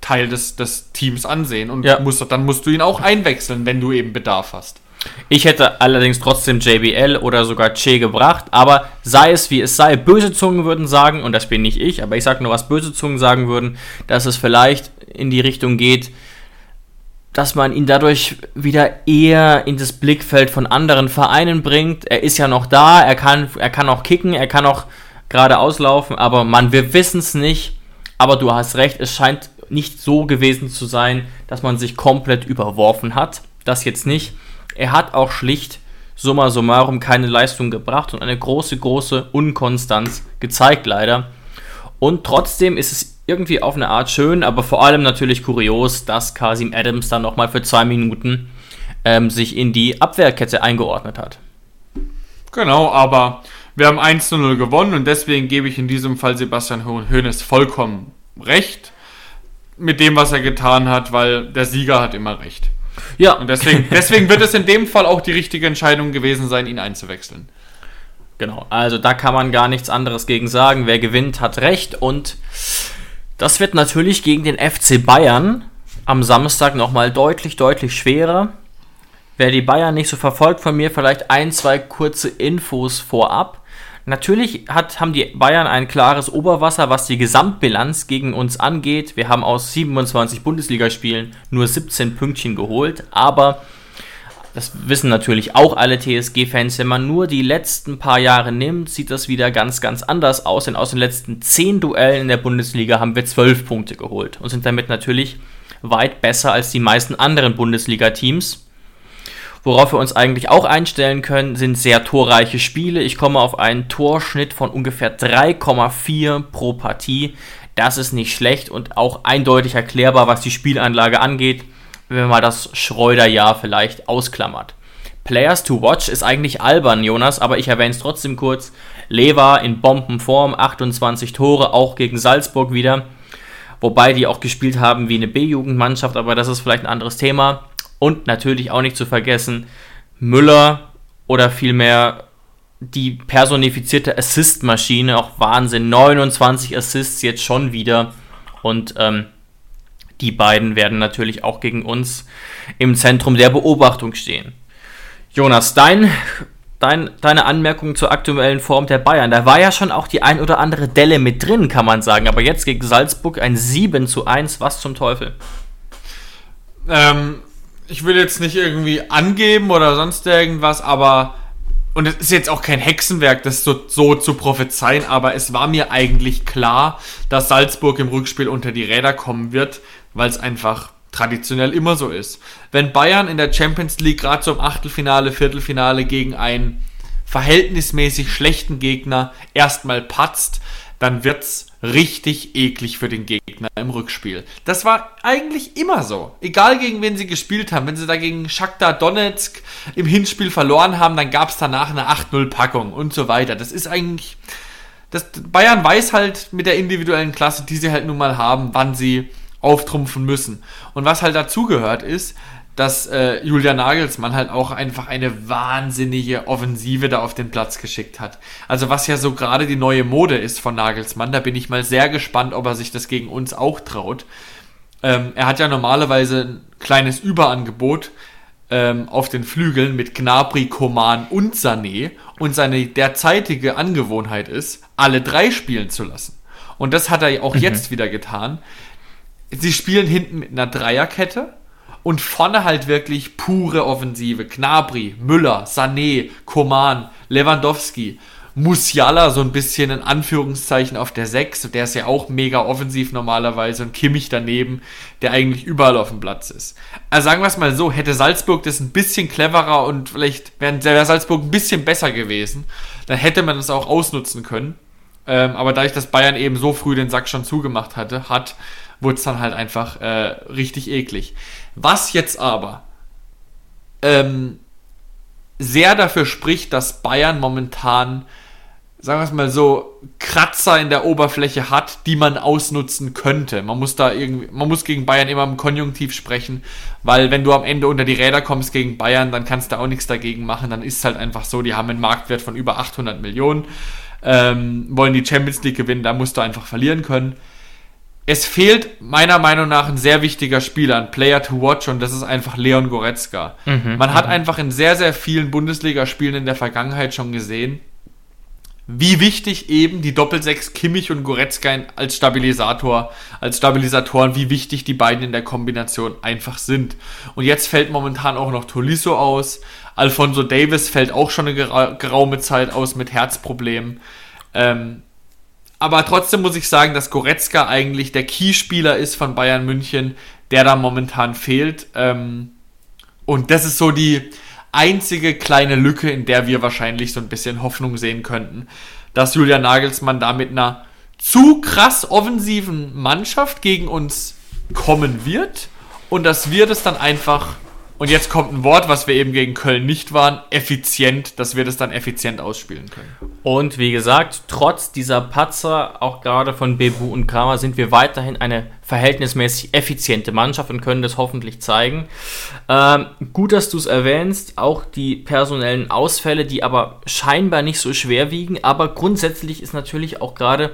Teil des, des Teams ansehen. Und Ja. musst, dann musst du ihn auch einwechseln, wenn du eben Bedarf hast. Ich hätte allerdings trotzdem JBL oder sogar Che gebracht, aber sei es wie es sei, böse Zungen würden sagen, und das bin nicht ich, aber ich sage nur, was böse Zungen sagen würden, dass es vielleicht in die Richtung geht, dass man ihn dadurch wieder eher in das Blickfeld von anderen Vereinen bringt. Er ist ja noch da, er kann, er kann auch kicken, er kann auch gerade auslaufen, aber man, wir wissen es nicht. Aber du hast recht, es scheint nicht so gewesen zu sein, dass man sich komplett überworfen hat. Das jetzt nicht. Er hat auch schlicht summa summarum keine Leistung gebracht und eine große, große Unkonstanz gezeigt, leider. Und trotzdem ist es irgendwie auf eine Art schön, aber vor allem natürlich kurios, dass Kasim Adams dann nochmal für zwei Minuten ähm, sich in die Abwehrkette eingeordnet hat. Genau, aber wir haben 1 zu 0 gewonnen und deswegen gebe ich in diesem Fall Sebastian Ho- Hoeneß vollkommen recht mit dem, was er getan hat, weil der Sieger hat immer recht. Ja, Und deswegen, [LAUGHS] deswegen wird es in dem Fall auch die richtige Entscheidung gewesen sein, ihn einzuwechseln. Genau, also da kann man gar nichts anderes gegen sagen. Wer gewinnt, hat recht. Und das wird natürlich gegen den FC Bayern am Samstag nochmal deutlich, deutlich schwerer. Wer die Bayern nicht so verfolgt von mir, vielleicht ein, zwei kurze Infos vorab. Natürlich hat, haben die Bayern ein klares Oberwasser, was die Gesamtbilanz gegen uns angeht. Wir haben aus 27 Bundesligaspielen nur 17 Pünktchen geholt, aber das wissen natürlich auch alle TSG-Fans, wenn man nur die letzten paar Jahre nimmt, sieht das wieder ganz, ganz anders aus. Denn aus den letzten 10 Duellen in der Bundesliga haben wir 12 Punkte geholt und sind damit natürlich weit besser als die meisten anderen Bundesliga-Teams. Worauf wir uns eigentlich auch einstellen können, sind sehr torreiche Spiele. Ich komme auf einen Torschnitt von ungefähr 3,4 pro Partie. Das ist nicht schlecht und auch eindeutig erklärbar, was die Spielanlage angeht, wenn man mal das Schreuder-Jahr vielleicht ausklammert. Players to watch ist eigentlich albern, Jonas, aber ich erwähne es trotzdem kurz. Lewa in Bombenform, 28 Tore, auch gegen Salzburg wieder. Wobei die auch gespielt haben wie eine B-Jugendmannschaft, aber das ist vielleicht ein anderes Thema. Und natürlich auch nicht zu vergessen, Müller oder vielmehr die personifizierte Assist-Maschine, auch Wahnsinn, 29 Assists jetzt schon wieder. Und ähm, die beiden werden natürlich auch gegen uns im Zentrum der Beobachtung stehen. Jonas, dein, dein, deine Anmerkung zur aktuellen Form der Bayern, da war ja schon auch die ein oder andere Delle mit drin, kann man sagen. Aber jetzt gegen Salzburg ein 7 zu 1, was zum Teufel? Ähm, ich will jetzt nicht irgendwie angeben oder sonst irgendwas, aber und es ist jetzt auch kein Hexenwerk, das so, so zu prophezeien, aber es war mir eigentlich klar, dass Salzburg im Rückspiel unter die Räder kommen wird, weil es einfach traditionell immer so ist. Wenn Bayern in der Champions League gerade im Achtelfinale, Viertelfinale gegen einen verhältnismäßig schlechten Gegner erstmal patzt, dann wird's richtig eklig für den Gegner im Rückspiel. Das war eigentlich immer so. Egal gegen wen sie gespielt haben. Wenn sie dagegen Shakhtar Donetsk im Hinspiel verloren haben, dann gab's danach eine 8-0-Packung und so weiter. Das ist eigentlich... Das, Bayern weiß halt mit der individuellen Klasse, die sie halt nun mal haben, wann sie auftrumpfen müssen. Und was halt dazugehört ist, dass äh, Julia Nagelsmann halt auch einfach eine wahnsinnige Offensive da auf den Platz geschickt hat. Also was ja so gerade die neue Mode ist von Nagelsmann, da bin ich mal sehr gespannt, ob er sich das gegen uns auch traut. Ähm, er hat ja normalerweise ein kleines Überangebot ähm, auf den Flügeln mit Gnabry, Koman und Sané und seine derzeitige Angewohnheit ist, alle drei spielen zu lassen. Und das hat er auch mhm. jetzt wieder getan. Sie spielen hinten mit einer Dreierkette und vorne halt wirklich pure Offensive. Knabri, Müller, Sané, Koman, Lewandowski, Musiala so ein bisschen in Anführungszeichen auf der 6, der ist ja auch mega offensiv normalerweise und Kimmich daneben, der eigentlich überall auf dem Platz ist. Also sagen wir es mal so, hätte Salzburg das ein bisschen cleverer und vielleicht wäre Salzburg ein bisschen besser gewesen, dann hätte man es auch ausnutzen können. Ähm, aber dadurch, dass Bayern eben so früh den Sack schon zugemacht hatte, hat, wurde es dann halt einfach äh, richtig eklig. Was jetzt aber ähm, sehr dafür spricht, dass Bayern momentan, sagen wir es mal so, Kratzer in der Oberfläche hat, die man ausnutzen könnte. Man muss da irgendwie, man muss gegen Bayern immer im Konjunktiv sprechen, weil wenn du am Ende unter die Räder kommst gegen Bayern, dann kannst du auch nichts dagegen machen. Dann ist es halt einfach so, die haben einen Marktwert von über 800 Millionen, ähm, wollen die Champions League gewinnen, da musst du einfach verlieren können es fehlt meiner Meinung nach ein sehr wichtiger Spieler, ein Player to watch und das ist einfach Leon Goretzka. Mhm, Man hat mhm. einfach in sehr, sehr vielen Bundesligaspielen in der Vergangenheit schon gesehen, wie wichtig eben die Doppelsechs Kimmich und Goretzka als Stabilisator, als Stabilisatoren, wie wichtig die beiden in der Kombination einfach sind. Und jetzt fällt momentan auch noch Tolisso aus. Alfonso Davis fällt auch schon eine geraume Zeit aus mit Herzproblemen. Ähm, aber trotzdem muss ich sagen, dass Goretzka eigentlich der Keyspieler ist von Bayern München, der da momentan fehlt. Ähm, und das ist so die einzige kleine Lücke, in der wir wahrscheinlich so ein bisschen Hoffnung sehen könnten, dass Julian Nagelsmann da mit einer zu krass offensiven Mannschaft gegen uns kommen wird und dass wir das dann einfach und jetzt kommt ein Wort, was wir eben gegen Köln nicht waren, effizient, dass wir das dann effizient ausspielen können. Und wie gesagt, trotz dieser Patzer, auch gerade von Bebu und Kramer, sind wir weiterhin eine verhältnismäßig effiziente Mannschaft und können das hoffentlich zeigen. Ähm, gut, dass du es erwähnst, auch die personellen Ausfälle, die aber scheinbar nicht so schwer wiegen, aber grundsätzlich ist natürlich auch gerade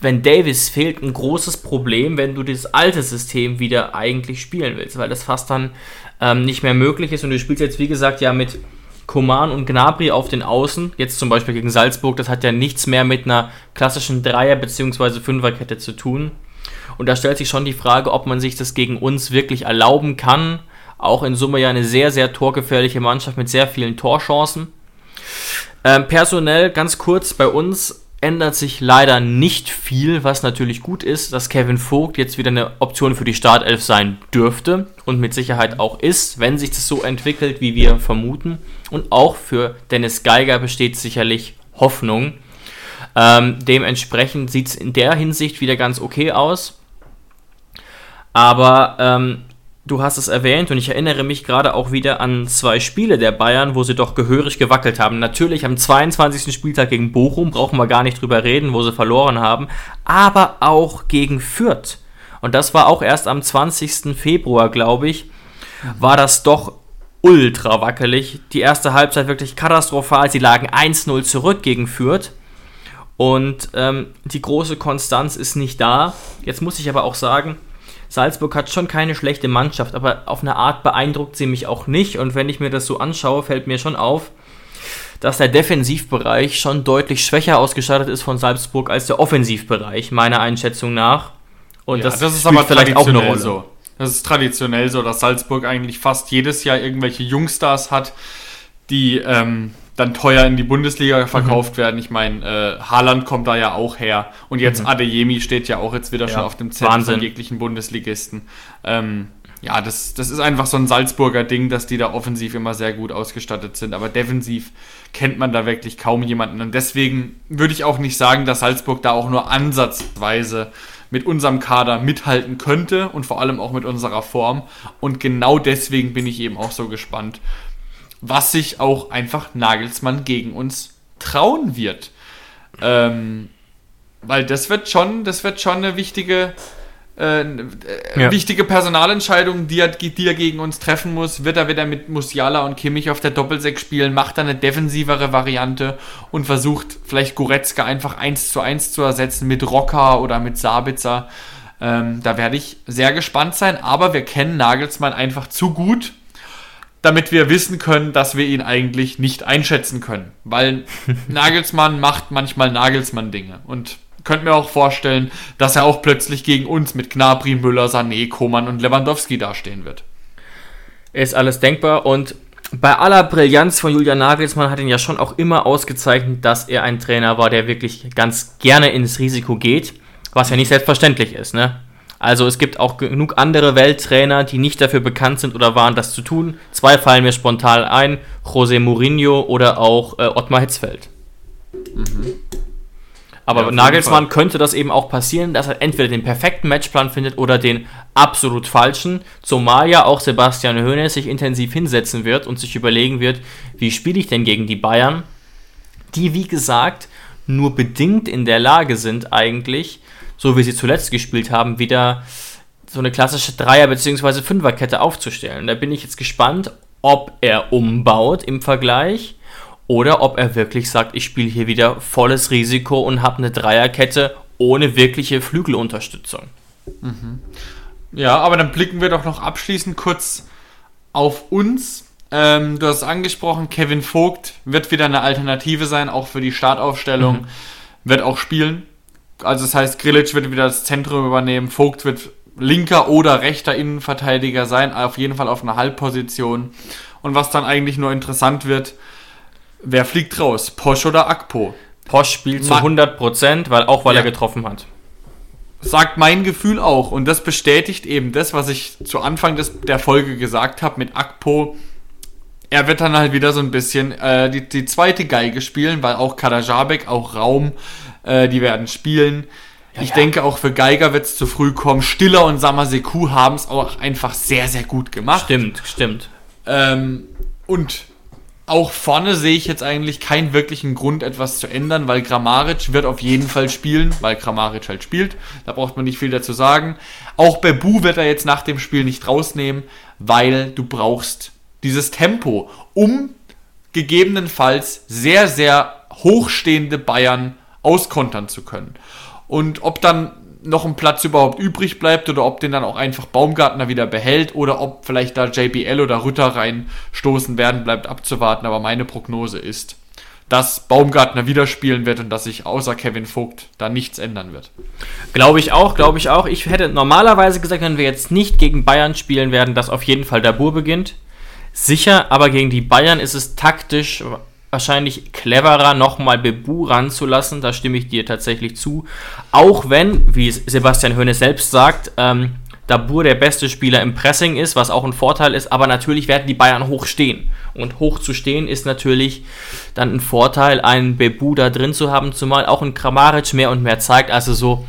wenn Davis fehlt, ein großes Problem, wenn du das alte System wieder eigentlich spielen willst, weil das fast dann ähm, nicht mehr möglich ist. Und du spielst jetzt, wie gesagt, ja mit Koman und Gnabry auf den Außen, jetzt zum Beispiel gegen Salzburg, das hat ja nichts mehr mit einer klassischen Dreier- bzw. Fünferkette zu tun. Und da stellt sich schon die Frage, ob man sich das gegen uns wirklich erlauben kann. Auch in Summe ja eine sehr, sehr torgefährliche Mannschaft mit sehr vielen Torchancen. Ähm, personell ganz kurz bei uns ändert sich leider nicht viel, was natürlich gut ist, dass Kevin Vogt jetzt wieder eine Option für die Startelf sein dürfte und mit Sicherheit auch ist, wenn sich das so entwickelt, wie wir vermuten. Und auch für Dennis Geiger besteht sicherlich Hoffnung. Ähm, dementsprechend sieht es in der Hinsicht wieder ganz okay aus. Aber ähm, du hast es erwähnt und ich erinnere mich gerade auch wieder an zwei Spiele der Bayern, wo sie doch gehörig gewackelt haben. Natürlich am 22. Spieltag gegen Bochum, brauchen wir gar nicht drüber reden, wo sie verloren haben, aber auch gegen Fürth. Und das war auch erst am 20. Februar, glaube ich, war das doch ultra wackelig. Die erste Halbzeit wirklich katastrophal. Sie lagen 1-0 zurück gegen Fürth. Und ähm, die große Konstanz ist nicht da. Jetzt muss ich aber auch sagen, Salzburg hat schon keine schlechte Mannschaft, aber auf eine Art beeindruckt sie mich auch nicht. Und wenn ich mir das so anschaue, fällt mir schon auf, dass der Defensivbereich schon deutlich schwächer ausgestattet ist von Salzburg als der Offensivbereich, meiner Einschätzung nach. Und ja, das, das, ist aber vielleicht auch eine Rolle. So. Das ist traditionell so, dass Salzburg eigentlich fast jedes Jahr irgendwelche Jungstars hat, die ähm, dann teuer in die Bundesliga verkauft mhm. werden. Ich meine, äh, Haaland kommt da ja auch her. Und jetzt mhm. Adeyemi steht ja auch jetzt wieder ja. schon auf dem Zettel von jeglichen Bundesligisten. Ähm, ja, das, das ist einfach so ein Salzburger Ding, dass die da offensiv immer sehr gut ausgestattet sind. Aber defensiv kennt man da wirklich kaum jemanden. Und deswegen würde ich auch nicht sagen, dass Salzburg da auch nur ansatzweise mit unserem Kader mithalten könnte und vor allem auch mit unserer Form. Und genau deswegen bin ich eben auch so gespannt, was sich auch einfach Nagelsmann gegen uns trauen wird. Ähm, weil das wird schon, das wird schon eine wichtige, äh, ja. wichtige Personalentscheidung, die er, die er gegen uns treffen muss. Wird er wieder mit Musiala und Kimmich auf der Doppelsechs spielen, macht er eine defensivere Variante und versucht vielleicht Goretzka einfach eins zu eins zu ersetzen mit Rocker oder mit Sabitzer. Ähm, da werde ich sehr gespannt sein, aber wir kennen Nagelsmann einfach zu gut, damit wir wissen können, dass wir ihn eigentlich nicht einschätzen können. Weil [LAUGHS] Nagelsmann macht manchmal Nagelsmann-Dinge. Und könnt mir auch vorstellen, dass er auch plötzlich gegen uns mit Gnabry, Müller, Sané, Koman und Lewandowski dastehen wird. Ist alles denkbar und bei aller Brillanz von Julian Nagelsmann hat ihn ja schon auch immer ausgezeichnet, dass er ein Trainer war, der wirklich ganz gerne ins Risiko geht, was ja nicht selbstverständlich ist, ne? Also es gibt auch genug andere Welttrainer, die nicht dafür bekannt sind oder waren, das zu tun. Zwei fallen mir spontan ein, José Mourinho oder auch äh, Ottmar Hitzfeld. Mhm. Aber ja, Nagelsmann könnte das eben auch passieren, dass er entweder den perfekten Matchplan findet oder den absolut falschen. Zumal ja auch Sebastian Hoeneß sich intensiv hinsetzen wird und sich überlegen wird, wie spiele ich denn gegen die Bayern, die wie gesagt nur bedingt in der Lage sind eigentlich, so wie sie zuletzt gespielt haben, wieder so eine klassische Dreier- bzw. Fünferkette aufzustellen. Da bin ich jetzt gespannt, ob er umbaut im Vergleich oder ob er wirklich sagt, ich spiele hier wieder volles Risiko und habe eine Dreierkette ohne wirkliche Flügelunterstützung. Mhm. Ja, aber dann blicken wir doch noch abschließend kurz auf uns. Ähm, du hast angesprochen, Kevin Vogt wird wieder eine Alternative sein, auch für die Startaufstellung. Mhm. Wird auch spielen. Also das heißt, Grilic wird wieder das Zentrum übernehmen, Vogt wird linker oder rechter Innenverteidiger sein, auf jeden Fall auf einer Halbposition. Und was dann eigentlich nur interessant wird, Wer fliegt raus? Posch oder Akpo? Posch spielt zu 100%, weil, auch weil ja. er getroffen hat. Sagt mein Gefühl auch. Und das bestätigt eben das, was ich zu Anfang des, der Folge gesagt habe mit Akpo. Er wird dann halt wieder so ein bisschen äh, die, die zweite Geige spielen, weil auch Kadajabek, auch Raum, äh, die werden spielen. Ja, ich ja. denke, auch für Geiger wird es zu früh kommen. Stiller und Samaseku haben es auch einfach sehr, sehr gut gemacht. Stimmt, stimmt. Ähm, und auch vorne sehe ich jetzt eigentlich keinen wirklichen Grund, etwas zu ändern, weil Grammaric wird auf jeden Fall spielen, weil Grammaric halt spielt. Da braucht man nicht viel dazu sagen. Auch Bebu wird er jetzt nach dem Spiel nicht rausnehmen, weil du brauchst dieses Tempo, um gegebenenfalls sehr, sehr hochstehende Bayern auskontern zu können. Und ob dann noch ein Platz überhaupt übrig bleibt oder ob den dann auch einfach Baumgartner wieder behält oder ob vielleicht da JBL oder Rütter reinstoßen werden, bleibt abzuwarten. Aber meine Prognose ist, dass Baumgartner wieder spielen wird und dass sich außer Kevin Vogt da nichts ändern wird. Glaube ich auch, glaube ich auch. Ich hätte normalerweise gesagt, wenn wir jetzt nicht gegen Bayern spielen werden, dass auf jeden Fall Dabur beginnt. Sicher, aber gegen die Bayern ist es taktisch wahrscheinlich cleverer, nochmal Bebu ranzulassen. Da stimme ich dir tatsächlich zu. Auch wenn, wie Sebastian Höhne selbst sagt, ähm, Dabur der beste Spieler im Pressing ist, was auch ein Vorteil ist, aber natürlich werden die Bayern hoch stehen. Und hoch zu stehen ist natürlich dann ein Vorteil, einen Bebu da drin zu haben, zumal auch ein Kramaric mehr und mehr zeigt. Also so,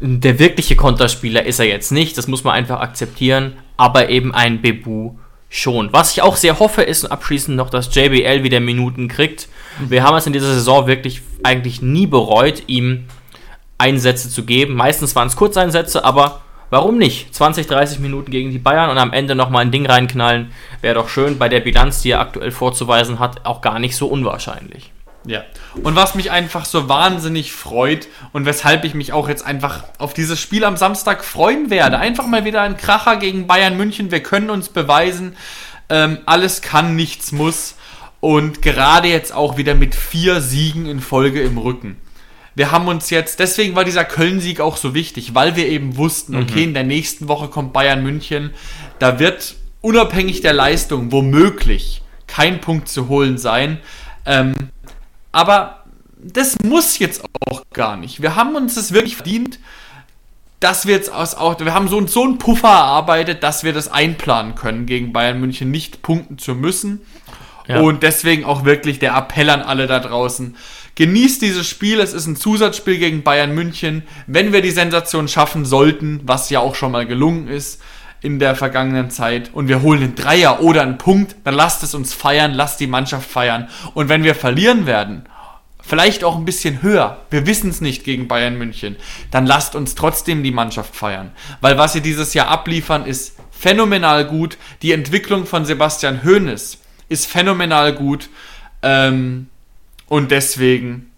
der wirkliche Konterspieler ist er jetzt nicht, das muss man einfach akzeptieren, aber eben ein Bebu schon. Was ich auch sehr hoffe, ist abschließend noch, dass JBL wieder Minuten kriegt. Wir haben es in dieser Saison wirklich eigentlich nie bereut, ihm Einsätze zu geben. Meistens waren es Kurzeinsätze, aber warum nicht? 20, 30 Minuten gegen die Bayern und am Ende nochmal ein Ding reinknallen, wäre doch schön. Bei der Bilanz, die er aktuell vorzuweisen hat, auch gar nicht so unwahrscheinlich. Ja. Und was mich einfach so wahnsinnig freut und weshalb ich mich auch jetzt einfach auf dieses Spiel am Samstag freuen werde. Einfach mal wieder ein Kracher gegen Bayern München. Wir können uns beweisen, ähm, alles kann, nichts muss. Und gerade jetzt auch wieder mit vier Siegen in Folge im Rücken. Wir haben uns jetzt, deswegen war dieser Köln-Sieg auch so wichtig, weil wir eben wussten, okay, mhm. in der nächsten Woche kommt Bayern München. Da wird unabhängig der Leistung womöglich kein Punkt zu holen sein. Ähm, aber das muss jetzt auch gar nicht. Wir haben uns das wirklich verdient, dass wir jetzt aus auch, wir haben so, so einen Puffer erarbeitet, dass wir das einplanen können, gegen Bayern München nicht punkten zu müssen. Ja. Und deswegen auch wirklich der Appell an alle da draußen. Genießt dieses Spiel, es ist ein Zusatzspiel gegen Bayern München. Wenn wir die Sensation schaffen sollten, was ja auch schon mal gelungen ist in der vergangenen Zeit, und wir holen einen Dreier oder einen Punkt, dann lasst es uns feiern, lasst die Mannschaft feiern. Und wenn wir verlieren werden, vielleicht auch ein bisschen höher, wir wissen es nicht gegen Bayern München, dann lasst uns trotzdem die Mannschaft feiern. Weil was sie dieses Jahr abliefern, ist phänomenal gut. Die Entwicklung von Sebastian Hoeneß ist phänomenal gut. Ähm, und deswegen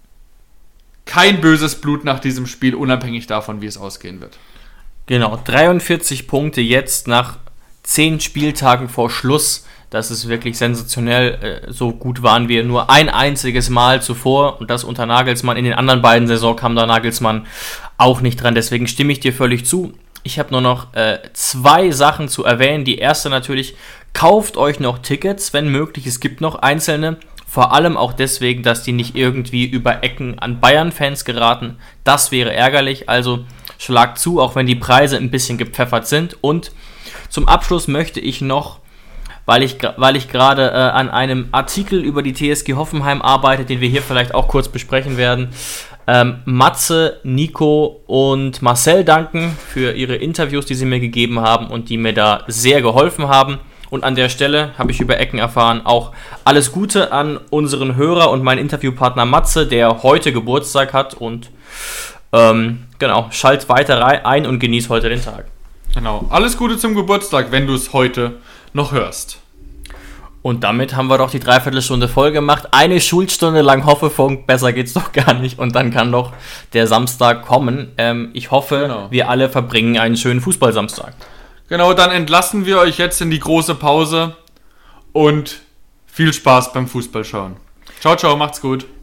kein böses Blut nach diesem Spiel, unabhängig davon, wie es ausgehen wird. Genau, 43 Punkte jetzt nach 10 Spieltagen vor Schluss. Das ist wirklich sensationell. Äh, so gut waren wir nur ein einziges Mal zuvor und das unter Nagelsmann. In den anderen beiden Saisons kam da Nagelsmann auch nicht dran. Deswegen stimme ich dir völlig zu. Ich habe nur noch äh, zwei Sachen zu erwähnen. Die erste natürlich, kauft euch noch Tickets, wenn möglich. Es gibt noch einzelne. Vor allem auch deswegen, dass die nicht irgendwie über Ecken an Bayern-Fans geraten. Das wäre ärgerlich. Also schlagt zu, auch wenn die Preise ein bisschen gepfeffert sind. Und zum Abschluss möchte ich noch, weil ich, weil ich gerade äh, an einem Artikel über die TSG Hoffenheim arbeite, den wir hier vielleicht auch kurz besprechen werden, ähm, Matze, Nico und Marcel danken für ihre Interviews, die sie mir gegeben haben und die mir da sehr geholfen haben. Und an der Stelle habe ich über Ecken erfahren, auch alles Gute an unseren Hörer und meinen Interviewpartner Matze, der heute Geburtstag hat. Und ähm, genau, schalt weiter rein ein und genieß heute den Tag. Genau, alles Gute zum Geburtstag, wenn du es heute noch hörst. Und damit haben wir doch die Dreiviertelstunde voll gemacht. Eine Schulstunde lang Hoffefunk, besser geht's doch gar nicht. Und dann kann doch der Samstag kommen. Ähm, ich hoffe, genau. wir alle verbringen einen schönen Fußballsamstag. Genau, dann entlassen wir euch jetzt in die große Pause und viel Spaß beim Fußballschauen. Ciao, ciao, macht's gut.